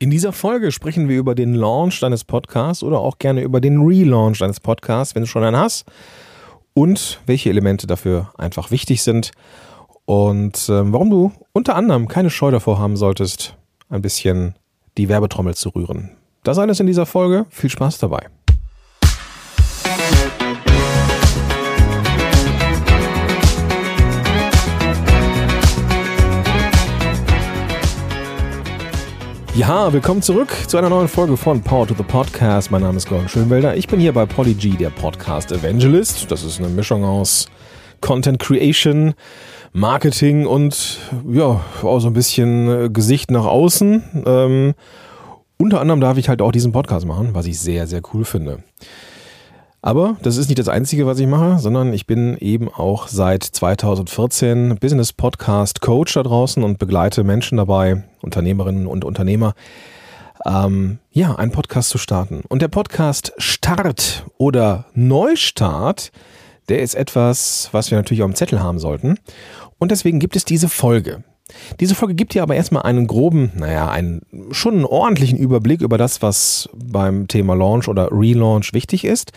In dieser Folge sprechen wir über den Launch deines Podcasts oder auch gerne über den Relaunch deines Podcasts, wenn du schon einen hast und welche Elemente dafür einfach wichtig sind und äh, warum du unter anderem keine Scheu davor haben solltest, ein bisschen die Werbetrommel zu rühren. Das alles in dieser Folge. Viel Spaß dabei. Ja, willkommen zurück zu einer neuen Folge von Power to the Podcast. Mein Name ist Gordon Schönwelder. Ich bin hier bei Polyg, der Podcast Evangelist. Das ist eine Mischung aus Content Creation, Marketing und ja, auch so ein bisschen äh, Gesicht nach außen. Ähm, unter anderem darf ich halt auch diesen Podcast machen, was ich sehr, sehr cool finde. Aber das ist nicht das Einzige, was ich mache, sondern ich bin eben auch seit 2014 Business Podcast Coach da draußen und begleite Menschen dabei, Unternehmerinnen und Unternehmer, ähm, ja, einen Podcast zu starten. Und der Podcast Start oder Neustart, der ist etwas, was wir natürlich auf dem Zettel haben sollten. Und deswegen gibt es diese Folge. Diese Folge gibt dir aber erstmal einen groben, naja, einen schon einen ordentlichen Überblick über das, was beim Thema Launch oder Relaunch wichtig ist.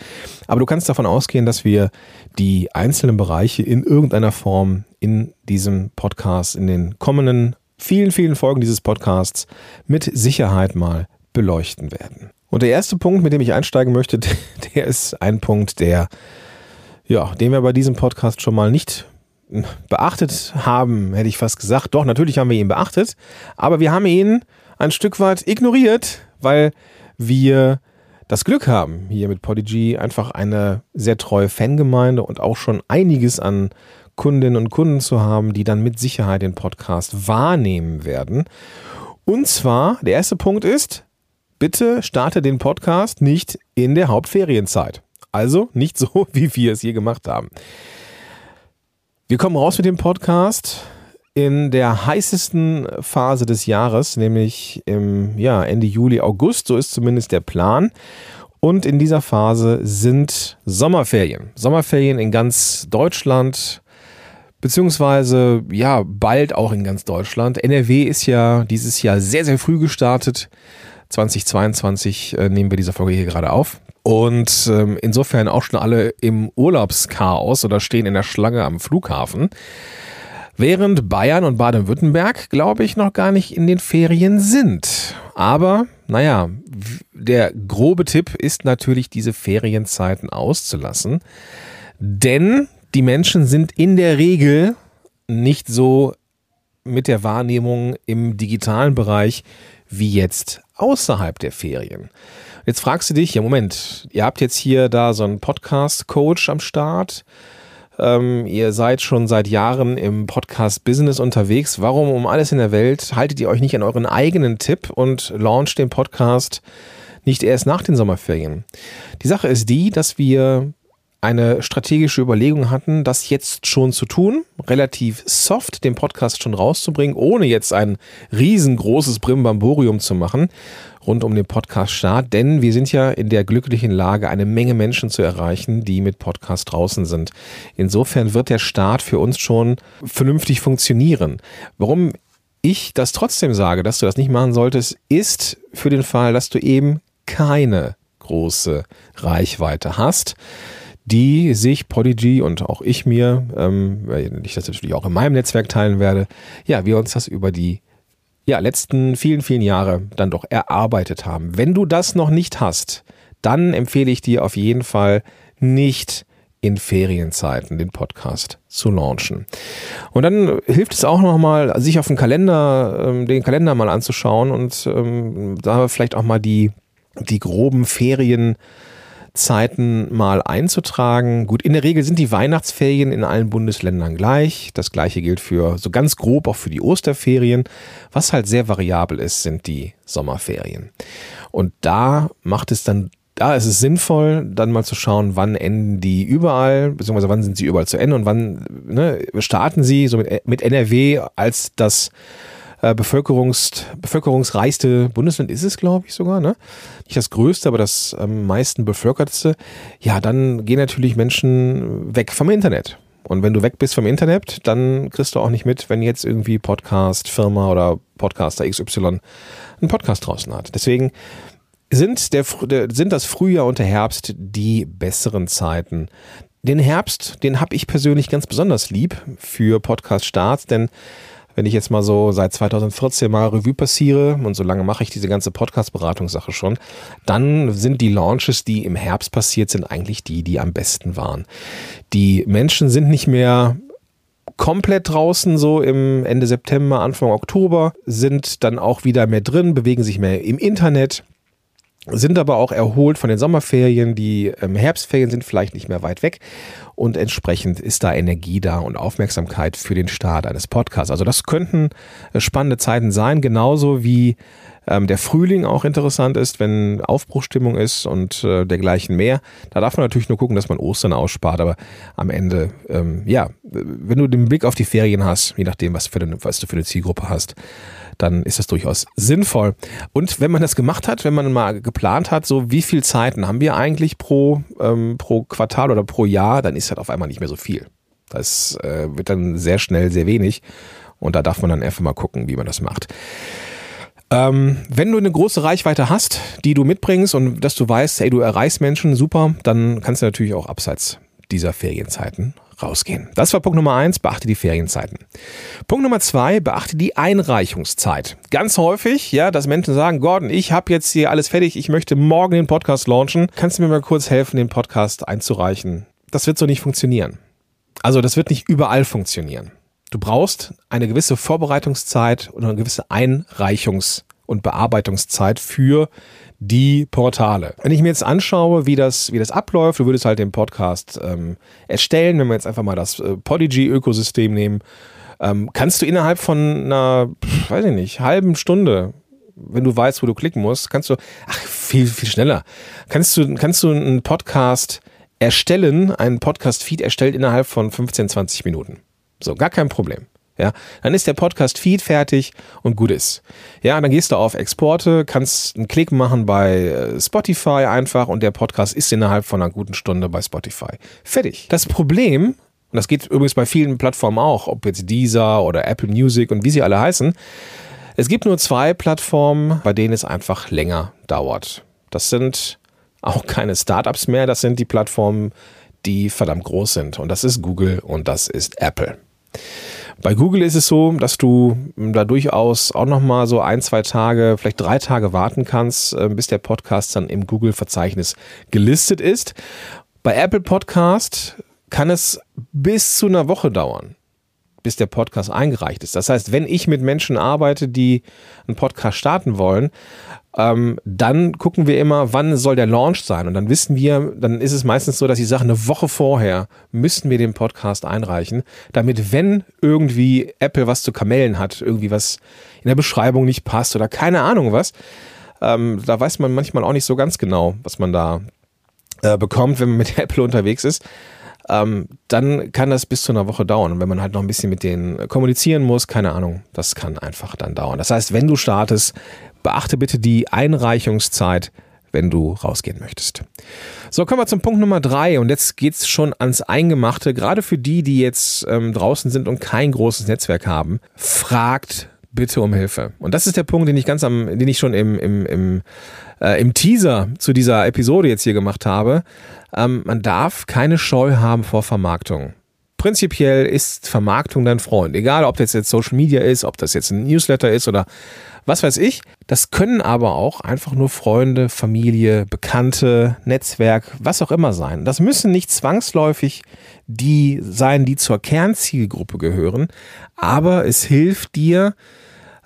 Aber du kannst davon ausgehen, dass wir die einzelnen Bereiche in irgendeiner Form in diesem Podcast, in den kommenden vielen, vielen Folgen dieses Podcasts mit Sicherheit mal beleuchten werden. Und der erste Punkt, mit dem ich einsteigen möchte, der ist ein Punkt, der, ja, den wir bei diesem Podcast schon mal nicht beachtet haben, hätte ich fast gesagt. Doch, natürlich haben wir ihn beachtet, aber wir haben ihn ein Stück weit ignoriert, weil wir das Glück haben, hier mit Podigy einfach eine sehr treue Fangemeinde und auch schon einiges an Kundinnen und Kunden zu haben, die dann mit Sicherheit den Podcast wahrnehmen werden. Und zwar, der erste Punkt ist, bitte starte den Podcast nicht in der Hauptferienzeit. Also nicht so, wie wir es hier gemacht haben. Wir kommen raus mit dem Podcast in der heißesten Phase des Jahres, nämlich im ja, Ende Juli, August, so ist zumindest der Plan. Und in dieser Phase sind Sommerferien. Sommerferien in ganz Deutschland, beziehungsweise ja, bald auch in ganz Deutschland. NRW ist ja dieses Jahr sehr, sehr früh gestartet. 2022 äh, nehmen wir diese Folge hier gerade auf. Und ähm, insofern auch schon alle im Urlaubschaos oder stehen in der Schlange am Flughafen. Während Bayern und Baden-Württemberg, glaube ich, noch gar nicht in den Ferien sind. Aber, naja, der grobe Tipp ist natürlich, diese Ferienzeiten auszulassen. Denn die Menschen sind in der Regel nicht so mit der Wahrnehmung im digitalen Bereich wie jetzt außerhalb der Ferien. Jetzt fragst du dich, ja Moment, ihr habt jetzt hier da so einen Podcast-Coach am Start. Ähm, ihr seid schon seit Jahren im Podcast-Business unterwegs. Warum um alles in der Welt haltet ihr euch nicht an euren eigenen Tipp und launcht den Podcast nicht erst nach den Sommerferien? Die Sache ist die, dass wir eine strategische Überlegung hatten, das jetzt schon zu tun, relativ soft den Podcast schon rauszubringen, ohne jetzt ein riesengroßes Brimbamborium zu machen rund um den Podcast-Start, denn wir sind ja in der glücklichen Lage, eine Menge Menschen zu erreichen, die mit Podcast draußen sind. Insofern wird der Start für uns schon vernünftig funktionieren. Warum ich das trotzdem sage, dass du das nicht machen solltest, ist für den Fall, dass du eben keine große Reichweite hast die sich Podigy und auch ich mir, ähm, weil ich das natürlich auch in meinem Netzwerk teilen werde, ja, wir uns das über die ja, letzten vielen, vielen Jahre dann doch erarbeitet haben. Wenn du das noch nicht hast, dann empfehle ich dir auf jeden Fall nicht in Ferienzeiten den Podcast zu launchen. Und dann hilft es auch nochmal, sich auf den Kalender, ähm, den Kalender mal anzuschauen und ähm, da vielleicht auch mal die, die groben Ferien Zeiten mal einzutragen. Gut, in der Regel sind die Weihnachtsferien in allen Bundesländern gleich. Das gleiche gilt für so ganz grob auch für die Osterferien. Was halt sehr variabel ist, sind die Sommerferien. Und da macht es dann da ist es sinnvoll, dann mal zu schauen, wann enden die überall, beziehungsweise wann sind sie überall zu Ende und wann ne, starten sie so mit, mit NRW als das äh, Bevölkerungs, bevölkerungsreichste Bundesland ist es, glaube ich sogar, ne? Nicht das größte, aber das am meisten bevölkertste. Ja, dann gehen natürlich Menschen weg vom Internet. Und wenn du weg bist vom Internet, dann kriegst du auch nicht mit, wenn jetzt irgendwie Podcast, Firma oder Podcaster XY einen Podcast draußen hat. Deswegen sind, der, sind das Frühjahr und der Herbst die besseren Zeiten. Den Herbst, den habe ich persönlich ganz besonders lieb für Podcast-Starts, denn wenn ich jetzt mal so seit 2014 mal Revue passiere und so lange mache ich diese ganze Podcast-Beratungssache schon, dann sind die Launches, die im Herbst passiert sind, eigentlich die, die am besten waren. Die Menschen sind nicht mehr komplett draußen, so im Ende September, Anfang Oktober, sind dann auch wieder mehr drin, bewegen sich mehr im Internet sind aber auch erholt von den Sommerferien. Die ähm, Herbstferien sind vielleicht nicht mehr weit weg und entsprechend ist da Energie da und Aufmerksamkeit für den Start eines Podcasts. Also das könnten äh, spannende Zeiten sein, genauso wie ähm, der Frühling auch interessant ist, wenn Aufbruchstimmung ist und äh, dergleichen mehr. Da darf man natürlich nur gucken, dass man Ostern ausspart, aber am Ende, ähm, ja, wenn du den Blick auf die Ferien hast, je nachdem, was, für eine, was du für eine Zielgruppe hast, dann ist das durchaus sinnvoll. Und wenn man das gemacht hat, wenn man mal geplant hat, so wie viel Zeiten haben wir eigentlich pro, ähm, pro Quartal oder pro Jahr, dann ist das auf einmal nicht mehr so viel. Das äh, wird dann sehr schnell sehr wenig. Und da darf man dann einfach mal gucken, wie man das macht. Ähm, wenn du eine große Reichweite hast, die du mitbringst und dass du weißt, hey, du erreichst Menschen, super, dann kannst du natürlich auch abseits dieser Ferienzeiten rausgehen. Das war Punkt Nummer eins, beachte die Ferienzeiten. Punkt Nummer zwei, beachte die Einreichungszeit. Ganz häufig, ja, dass Menschen sagen, Gordon, ich habe jetzt hier alles fertig, ich möchte morgen den Podcast launchen. Kannst du mir mal kurz helfen, den Podcast einzureichen? Das wird so nicht funktionieren. Also das wird nicht überall funktionieren. Du brauchst eine gewisse Vorbereitungszeit und eine gewisse Einreichungs- und Bearbeitungszeit für die Portale. Wenn ich mir jetzt anschaue, wie das, wie das abläuft, du würdest halt den Podcast ähm, erstellen, wenn wir jetzt einfach mal das äh, Podigy-Ökosystem nehmen, ähm, kannst du innerhalb von einer, weiß ich nicht, halben Stunde, wenn du weißt, wo du klicken musst, kannst du, ach, viel, viel schneller, kannst du, kannst du einen Podcast erstellen, einen Podcast-Feed erstellt innerhalb von 15, 20 Minuten. So, gar kein Problem. Ja, dann ist der Podcast-Feed fertig und gut ist. Ja, dann gehst du auf Exporte, kannst einen Klick machen bei äh, Spotify einfach und der Podcast ist innerhalb von einer guten Stunde bei Spotify. Fertig. Das Problem, und das geht übrigens bei vielen Plattformen auch, ob jetzt Deezer oder Apple Music und wie sie alle heißen, es gibt nur zwei Plattformen, bei denen es einfach länger dauert. Das sind auch keine Startups mehr, das sind die Plattformen, die verdammt groß sind. Und das ist Google und das ist Apple. Bei Google ist es so, dass du da durchaus auch nochmal so ein, zwei Tage, vielleicht drei Tage warten kannst, äh, bis der Podcast dann im Google-Verzeichnis gelistet ist. Bei Apple Podcast kann es bis zu einer Woche dauern bis der Podcast eingereicht ist. Das heißt, wenn ich mit Menschen arbeite, die einen Podcast starten wollen, ähm, dann gucken wir immer, wann soll der Launch sein. Und dann wissen wir, dann ist es meistens so, dass ich sage, eine Woche vorher müssten wir den Podcast einreichen, damit wenn irgendwie Apple was zu kamellen hat, irgendwie was in der Beschreibung nicht passt oder keine Ahnung was, ähm, da weiß man manchmal auch nicht so ganz genau, was man da äh, bekommt, wenn man mit Apple unterwegs ist ähm, dann kann das bis zu einer Woche dauern. Und wenn man halt noch ein bisschen mit denen kommunizieren muss, keine Ahnung, das kann einfach dann dauern. Das heißt, wenn du startest, beachte bitte die Einreichungszeit, wenn du rausgehen möchtest. So, kommen wir zum Punkt Nummer drei und jetzt geht's schon ans Eingemachte. Gerade für die, die jetzt ähm, draußen sind und kein großes Netzwerk haben, fragt bitte um Hilfe. Und das ist der Punkt, den ich ganz am, den ich schon im, im, im, äh, im Teaser zu dieser Episode jetzt hier gemacht habe. Ähm, man darf keine Scheu haben vor Vermarktung. Prinzipiell ist Vermarktung dein Freund. Egal, ob das jetzt Social Media ist, ob das jetzt ein Newsletter ist oder was weiß ich. Das können aber auch einfach nur Freunde, Familie, Bekannte, Netzwerk, was auch immer sein. Das müssen nicht zwangsläufig die sein, die zur Kernzielgruppe gehören, aber es hilft dir,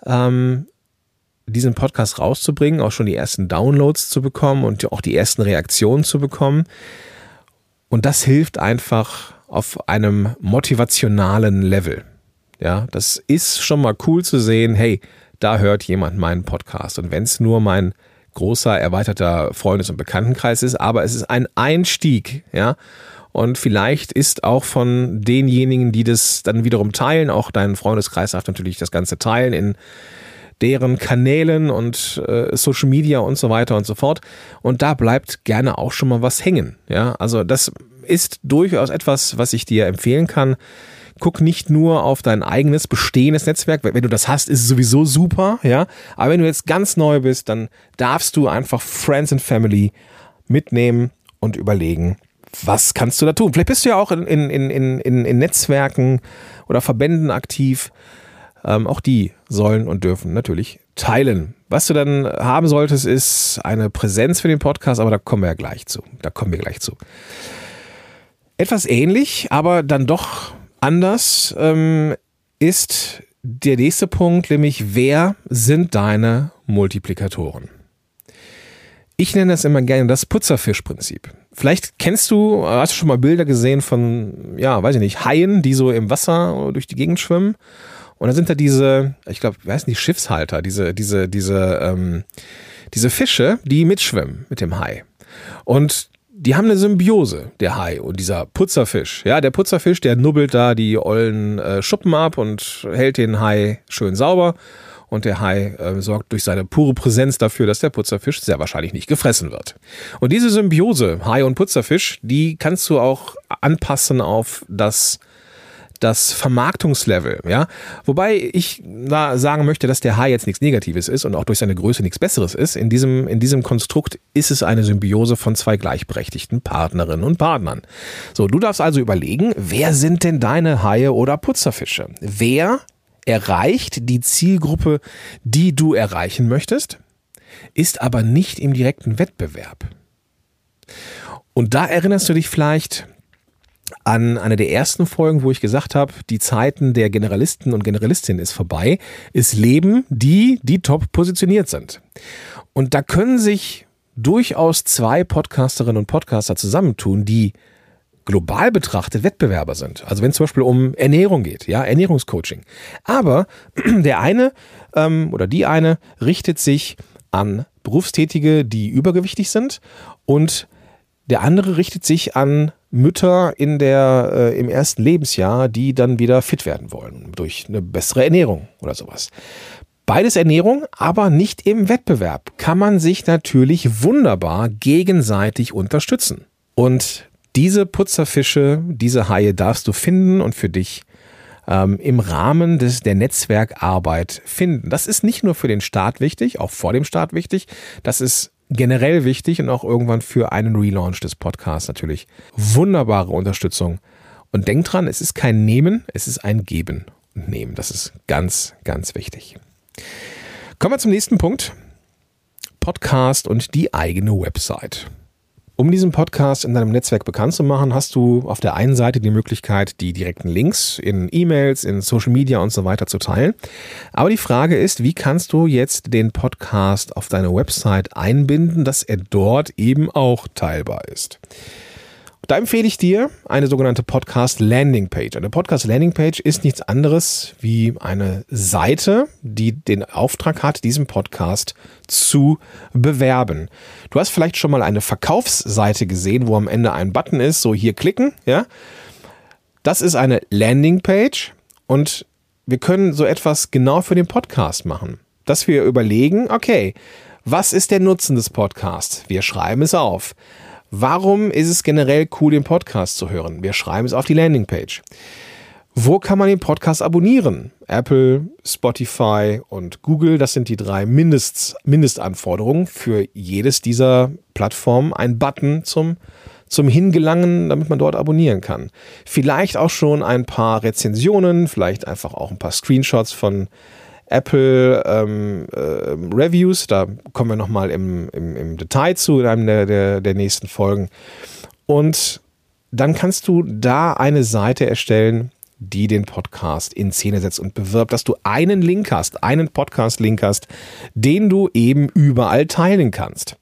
ähm, diesen Podcast rauszubringen, auch schon die ersten Downloads zu bekommen und auch die ersten Reaktionen zu bekommen. Und das hilft einfach auf einem motivationalen Level. Ja, das ist schon mal cool zu sehen, hey, da hört jemand meinen Podcast. Und wenn es nur mein großer, erweiterter Freundes- und Bekanntenkreis ist, aber es ist ein Einstieg, ja. Und vielleicht ist auch von denjenigen, die das dann wiederum teilen, auch dein Freundeskreis darf natürlich das Ganze teilen in deren Kanälen und äh, Social Media und so weiter und so fort. Und da bleibt gerne auch schon mal was hängen. Ja, also das ist durchaus etwas, was ich dir empfehlen kann. Guck nicht nur auf dein eigenes bestehendes Netzwerk. Wenn du das hast, ist es sowieso super, ja. Aber wenn du jetzt ganz neu bist, dann darfst du einfach Friends and Family mitnehmen und überlegen, was kannst du da tun? Vielleicht bist du ja auch in, in, in, in, in Netzwerken oder Verbänden aktiv. Ähm, auch die sollen und dürfen natürlich teilen. Was du dann haben solltest, ist eine Präsenz für den Podcast, aber da kommen wir ja gleich zu. Da kommen wir gleich zu. Etwas ähnlich, aber dann doch anders ähm, ist der nächste Punkt, nämlich wer sind deine Multiplikatoren? Ich nenne das immer gerne das Putzerfischprinzip. Vielleicht kennst du, hast du schon mal Bilder gesehen von, ja, weiß ich nicht, Haien, die so im Wasser durch die Gegend schwimmen. Und dann sind da diese, ich glaube, heißen die Schiffshalter, diese, diese, diese, ähm, diese Fische, die mitschwimmen mit dem Hai. Und die haben eine Symbiose, der Hai und dieser Putzerfisch. Ja, der Putzerfisch, der nubbelt da die ollen äh, Schuppen ab und hält den Hai schön sauber und der Hai äh, sorgt durch seine pure Präsenz dafür, dass der Putzerfisch sehr wahrscheinlich nicht gefressen wird. Und diese Symbiose, Hai und Putzerfisch, die kannst du auch anpassen auf das das Vermarktungslevel, ja. Wobei ich da sagen möchte, dass der Hai jetzt nichts Negatives ist und auch durch seine Größe nichts Besseres ist. In diesem, in diesem Konstrukt ist es eine Symbiose von zwei gleichberechtigten Partnerinnen und Partnern. So, du darfst also überlegen, wer sind denn deine Haie oder Putzerfische? Wer erreicht die Zielgruppe, die du erreichen möchtest, ist aber nicht im direkten Wettbewerb. Und da erinnerst du dich vielleicht an eine der ersten Folgen, wo ich gesagt habe, die Zeiten der Generalisten und Generalistinnen ist vorbei. Es leben die, die top positioniert sind. Und da können sich durchaus zwei Podcasterinnen und Podcaster zusammentun, die global betrachtet Wettbewerber sind. Also wenn es zum Beispiel um Ernährung geht, ja, Ernährungscoaching. Aber der eine ähm, oder die eine richtet sich an Berufstätige, die übergewichtig sind und der andere richtet sich an Mütter in der, äh, im ersten Lebensjahr, die dann wieder fit werden wollen durch eine bessere Ernährung oder sowas. Beides Ernährung, aber nicht im Wettbewerb. Kann man sich natürlich wunderbar gegenseitig unterstützen. Und diese Putzerfische, diese Haie darfst du finden und für dich ähm, im Rahmen des, der Netzwerkarbeit finden. Das ist nicht nur für den Start wichtig, auch vor dem Start wichtig. Das ist generell wichtig und auch irgendwann für einen Relaunch des Podcasts natürlich. Wunderbare Unterstützung. Und denk dran, es ist kein Nehmen, es ist ein Geben und Nehmen. Das ist ganz, ganz wichtig. Kommen wir zum nächsten Punkt. Podcast und die eigene Website. Um diesen Podcast in deinem Netzwerk bekannt zu machen, hast du auf der einen Seite die Möglichkeit, die direkten Links in E-Mails, in Social Media und so weiter zu teilen. Aber die Frage ist, wie kannst du jetzt den Podcast auf deine Website einbinden, dass er dort eben auch teilbar ist? Da empfehle ich dir eine sogenannte Podcast Landing Page. Eine Podcast Landing Page ist nichts anderes wie eine Seite, die den Auftrag hat, diesen Podcast zu bewerben. Du hast vielleicht schon mal eine Verkaufsseite gesehen, wo am Ende ein Button ist, so hier klicken, ja? Das ist eine Landing Page und wir können so etwas genau für den Podcast machen, dass wir überlegen, okay, was ist der Nutzen des Podcasts? Wir schreiben es auf. Warum ist es generell cool, den Podcast zu hören? Wir schreiben es auf die Landingpage. Wo kann man den Podcast abonnieren? Apple, Spotify und Google, das sind die drei Mindest, Mindestanforderungen für jedes dieser Plattformen. Ein Button zum, zum Hingelangen, damit man dort abonnieren kann. Vielleicht auch schon ein paar Rezensionen, vielleicht einfach auch ein paar Screenshots von Apple ähm, äh, Reviews. Da kommen wir nochmal im, im, im Detail zu in einem der, der, der nächsten Folgen. Und dann kannst du da eine Seite erstellen, die den Podcast in Szene setzt und bewirbt, dass du einen Link hast, einen Podcast-Link hast, den du eben überall teilen kannst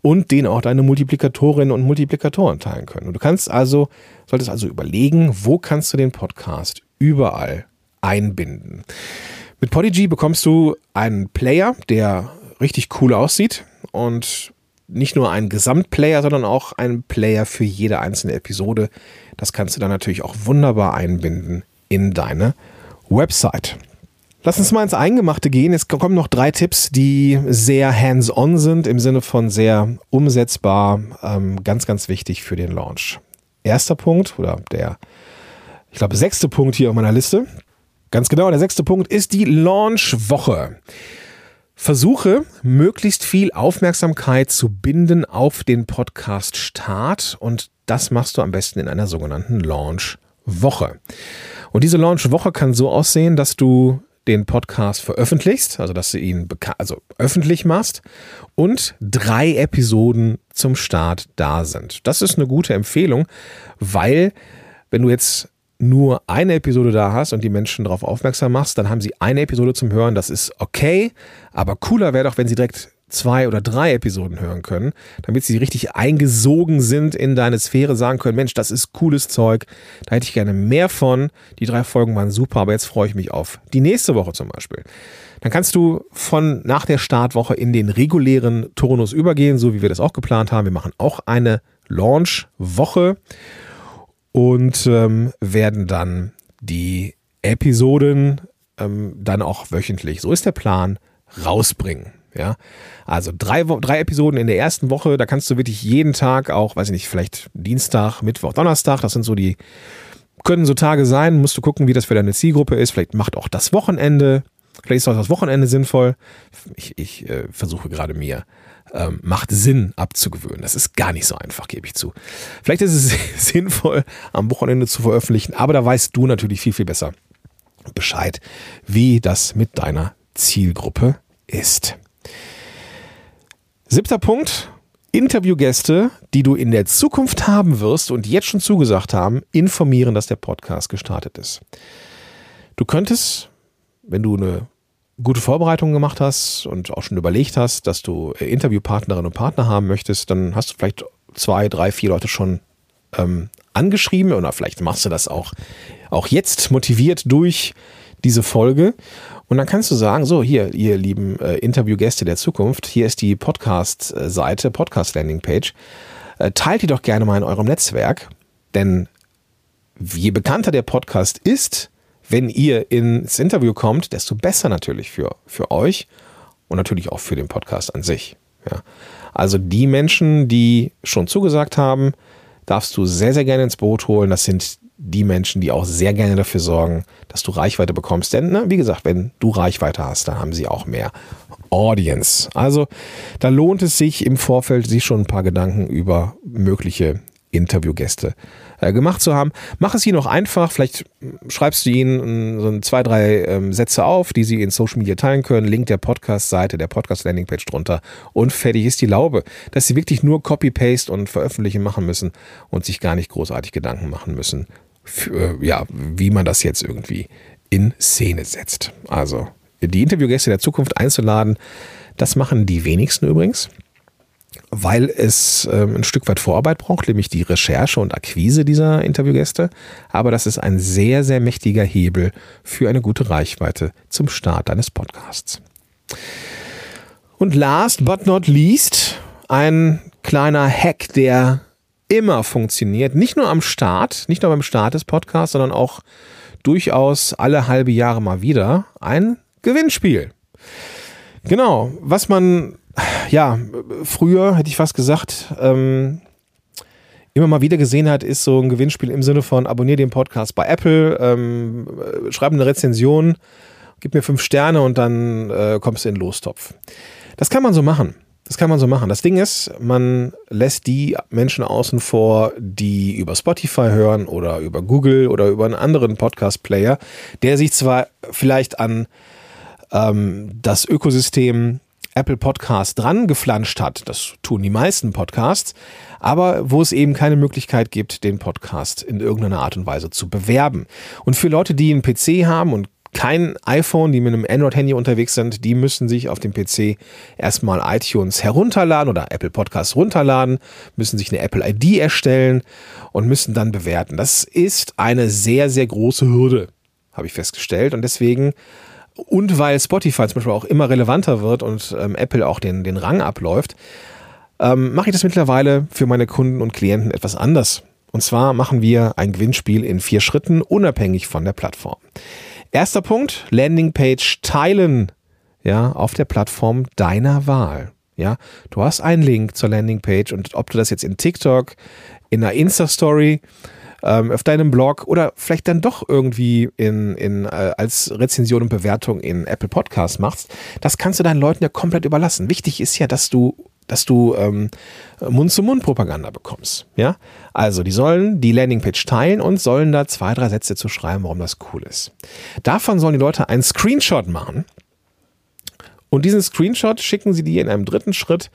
und den auch deine Multiplikatorinnen und Multiplikatoren teilen können. Und du kannst also, solltest also überlegen, wo kannst du den Podcast überall einbinden. Mit Podigy bekommst du einen Player, der richtig cool aussieht und nicht nur einen Gesamtplayer, sondern auch einen Player für jede einzelne Episode. Das kannst du dann natürlich auch wunderbar einbinden in deine Website. Lass uns mal ins Eingemachte gehen. Es kommen noch drei Tipps, die sehr hands-on sind, im Sinne von sehr umsetzbar, ähm, ganz, ganz wichtig für den Launch. Erster Punkt oder der, ich glaube, sechste Punkt hier auf meiner Liste. Ganz genau, der sechste Punkt ist die Launch-Woche. Versuche möglichst viel Aufmerksamkeit zu binden auf den Podcast Start und das machst du am besten in einer sogenannten Launch Woche. Und diese Launch Woche kann so aussehen, dass du den Podcast veröffentlichst, also dass du ihn also öffentlich machst und drei Episoden zum Start da sind. Das ist eine gute Empfehlung, weil wenn du jetzt nur eine Episode da hast und die Menschen darauf aufmerksam machst, dann haben sie eine Episode zum Hören. Das ist okay, aber cooler wäre doch, wenn sie direkt zwei oder drei Episoden hören können, damit sie richtig eingesogen sind in deine Sphäre, sagen können, Mensch, das ist cooles Zeug, da hätte ich gerne mehr von. Die drei Folgen waren super, aber jetzt freue ich mich auf die nächste Woche zum Beispiel. Dann kannst du von nach der Startwoche in den regulären Turnus übergehen, so wie wir das auch geplant haben. Wir machen auch eine Launch-Woche und ähm, werden dann die Episoden ähm, dann auch wöchentlich, so ist der Plan, rausbringen. Ja, also drei, drei Episoden in der ersten Woche, da kannst du wirklich jeden Tag auch, weiß ich nicht, vielleicht Dienstag, Mittwoch, Donnerstag, das sind so die, können so Tage sein, musst du gucken, wie das für deine Zielgruppe ist. Vielleicht macht auch das Wochenende, vielleicht ist auch das Wochenende sinnvoll. Ich, ich äh, versuche gerade mir ähm, macht Sinn abzugewöhnen. Das ist gar nicht so einfach, gebe ich zu. Vielleicht ist es sinnvoll, am Wochenende zu veröffentlichen, aber da weißt du natürlich viel, viel besser Bescheid, wie das mit deiner Zielgruppe ist. Siebter Punkt. Interviewgäste, die du in der Zukunft haben wirst und jetzt schon zugesagt haben, informieren, dass der Podcast gestartet ist. Du könntest, wenn du eine gute Vorbereitungen gemacht hast und auch schon überlegt hast, dass du äh, Interviewpartnerinnen und Partner haben möchtest, dann hast du vielleicht zwei, drei, vier Leute schon ähm, angeschrieben oder vielleicht machst du das auch, auch jetzt motiviert durch diese Folge. Und dann kannst du sagen, so hier, ihr lieben äh, Interviewgäste der Zukunft, hier ist die Podcast-Seite, Podcast-Landing-Page. Äh, teilt die doch gerne mal in eurem Netzwerk, denn je bekannter der Podcast ist, wenn ihr ins Interview kommt, desto besser natürlich für, für euch und natürlich auch für den Podcast an sich. Ja. Also die Menschen, die schon zugesagt haben, darfst du sehr, sehr gerne ins Boot holen. Das sind die Menschen, die auch sehr gerne dafür sorgen, dass du Reichweite bekommst. Denn, ne, wie gesagt, wenn du Reichweite hast, dann haben sie auch mehr Audience. Also da lohnt es sich im Vorfeld, sich schon ein paar Gedanken über mögliche Interviewgäste äh, gemacht zu haben. Mach es ihnen noch einfach. Vielleicht schreibst du ihnen so zwei, drei ähm, Sätze auf, die sie in Social Media teilen können. Link der Podcast-Seite, der Podcast-Landing-Page drunter und fertig ist die Laube. Dass sie wirklich nur Copy-Paste und Veröffentlichen machen müssen und sich gar nicht großartig Gedanken machen müssen, für, ja, wie man das jetzt irgendwie in Szene setzt. Also die Interviewgäste der Zukunft einzuladen, das machen die wenigsten übrigens weil es ähm, ein Stück weit Vorarbeit braucht, nämlich die Recherche und Akquise dieser Interviewgäste. Aber das ist ein sehr, sehr mächtiger Hebel für eine gute Reichweite zum Start deines Podcasts. Und last but not least, ein kleiner Hack, der immer funktioniert, nicht nur am Start, nicht nur beim Start des Podcasts, sondern auch durchaus alle halbe Jahre mal wieder ein Gewinnspiel. Genau, was man ja, früher hätte ich fast gesagt, ähm, immer mal wieder gesehen hat, ist so ein Gewinnspiel im Sinne von abonniere den Podcast bei Apple, ähm, schreib eine Rezension, gib mir fünf Sterne und dann äh, kommst du in den Lostopf. Das kann man so machen. Das kann man so machen. Das Ding ist, man lässt die Menschen außen vor, die über Spotify hören oder über Google oder über einen anderen Podcast-Player, der sich zwar vielleicht an ähm, das Ökosystem Apple Podcast dran geflanscht hat. Das tun die meisten Podcasts. Aber wo es eben keine Möglichkeit gibt, den Podcast in irgendeiner Art und Weise zu bewerben. Und für Leute, die einen PC haben und kein iPhone, die mit einem Android-Handy unterwegs sind, die müssen sich auf dem PC erstmal iTunes herunterladen oder Apple Podcasts runterladen, müssen sich eine Apple ID erstellen und müssen dann bewerten. Das ist eine sehr, sehr große Hürde, habe ich festgestellt. Und deswegen und weil Spotify zum Beispiel auch immer relevanter wird und ähm, Apple auch den, den Rang abläuft, ähm, mache ich das mittlerweile für meine Kunden und Klienten etwas anders. Und zwar machen wir ein Gewinnspiel in vier Schritten, unabhängig von der Plattform. Erster Punkt, Landingpage teilen, ja, auf der Plattform deiner Wahl. Ja, du hast einen Link zur Landingpage und ob du das jetzt in TikTok, in einer Insta-Story, ähm, auf deinem Blog oder vielleicht dann doch irgendwie in, in, äh, als Rezension und Bewertung in Apple Podcasts machst, das kannst du deinen Leuten ja komplett überlassen. Wichtig ist ja, dass du dass du ähm, Mund-zu-Mund-Propaganda bekommst. Ja, also die sollen die Landingpage teilen und sollen da zwei, drei Sätze zu schreiben, warum das cool ist. Davon sollen die Leute einen Screenshot machen und diesen Screenshot schicken sie dir in einem dritten Schritt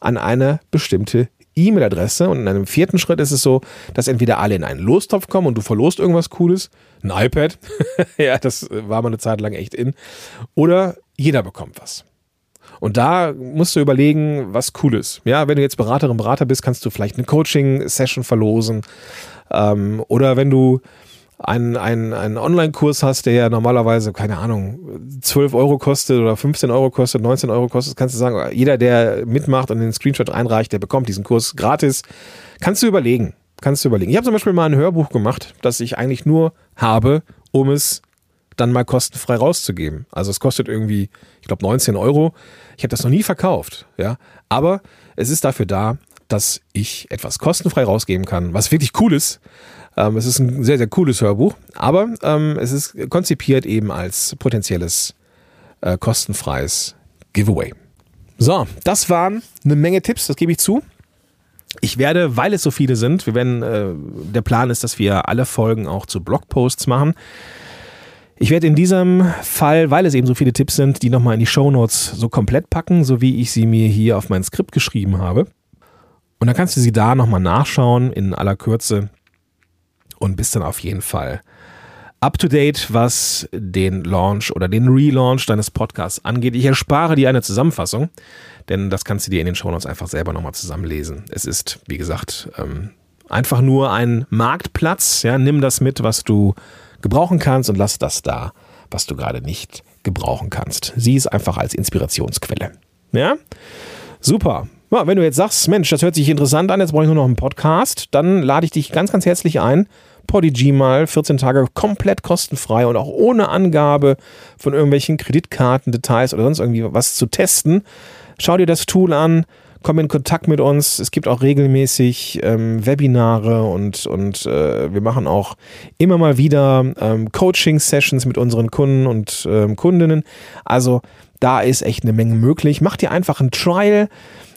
an eine bestimmte E-Mail-Adresse. Und in einem vierten Schritt ist es so, dass entweder alle in einen Lostopf kommen und du verlost irgendwas Cooles, ein iPad, ja, das war mal eine Zeit lang echt in, oder jeder bekommt was. Und da musst du überlegen, was cool ist. Ja, wenn du jetzt Beraterin, Berater bist, kannst du vielleicht eine Coaching-Session verlosen. Ähm, oder wenn du einen, einen, Online-Kurs hast, der ja normalerweise, keine Ahnung, 12 Euro kostet oder 15 Euro kostet, 19 Euro kostet, kannst du sagen, jeder, der mitmacht und den Screenshot einreicht, der bekommt diesen Kurs gratis. Kannst du überlegen. Kannst du überlegen. Ich habe zum Beispiel mal ein Hörbuch gemacht, das ich eigentlich nur habe, um es dann mal kostenfrei rauszugeben. Also es kostet irgendwie, ich glaube, 19 Euro. Ich habe das noch nie verkauft, ja. Aber es ist dafür da, dass ich etwas kostenfrei rausgeben kann, was wirklich cool ist. Ähm, es ist ein sehr, sehr cooles Hörbuch, aber ähm, es ist konzipiert eben als potenzielles äh, kostenfreies Giveaway. So, das waren eine Menge Tipps, das gebe ich zu. Ich werde, weil es so viele sind, wir werden, äh, der Plan ist, dass wir alle Folgen auch zu Blogposts machen. Ich werde in diesem Fall, weil es eben so viele Tipps sind, die nochmal in die Show Notes so komplett packen, so wie ich sie mir hier auf mein Skript geschrieben habe. Und dann kannst du sie da nochmal nachschauen in aller Kürze und bist dann auf jeden Fall up to date, was den Launch oder den Relaunch deines Podcasts angeht. Ich erspare dir eine Zusammenfassung, denn das kannst du dir in den Show Notes einfach selber nochmal zusammenlesen. Es ist, wie gesagt, ähm, einfach nur ein Marktplatz. Ja, nimm das mit, was du gebrauchen kannst und lass das da, was du gerade nicht gebrauchen kannst. Sieh es einfach als Inspirationsquelle. Ja? Super. Ja, wenn du jetzt sagst, Mensch, das hört sich interessant an, jetzt brauche ich nur noch einen Podcast, dann lade ich dich ganz, ganz herzlich ein, Podigy mal 14 Tage komplett kostenfrei und auch ohne Angabe von irgendwelchen Kreditkartendetails oder sonst irgendwie was zu testen. Schau dir das Tool an, komm in Kontakt mit uns. Es gibt auch regelmäßig ähm, Webinare und, und äh, wir machen auch immer mal wieder ähm, Coaching-Sessions mit unseren Kunden und ähm, Kundinnen. Also da ist echt eine Menge möglich. Mach dir einfach ein Trial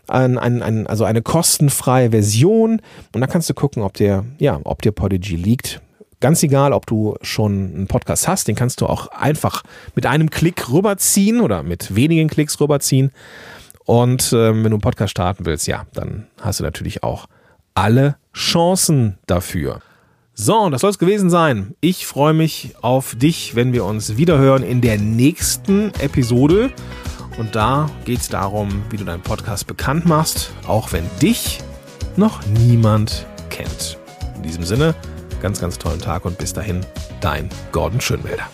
ein, ein, ein, also eine kostenfreie Version und dann kannst du gucken, ob der, ja, ob der Podigy liegt. Ganz egal, ob du schon einen Podcast hast, den kannst du auch einfach mit einem Klick rüberziehen oder mit wenigen Klicks rüberziehen. Und ähm, wenn du einen Podcast starten willst, ja, dann hast du natürlich auch alle Chancen dafür. So, das soll es gewesen sein. Ich freue mich auf dich, wenn wir uns wiederhören in der nächsten Episode. Und da geht es darum, wie du deinen Podcast bekannt machst, auch wenn dich noch niemand kennt. In diesem Sinne, ganz, ganz tollen Tag und bis dahin, dein Gordon Schönwälder.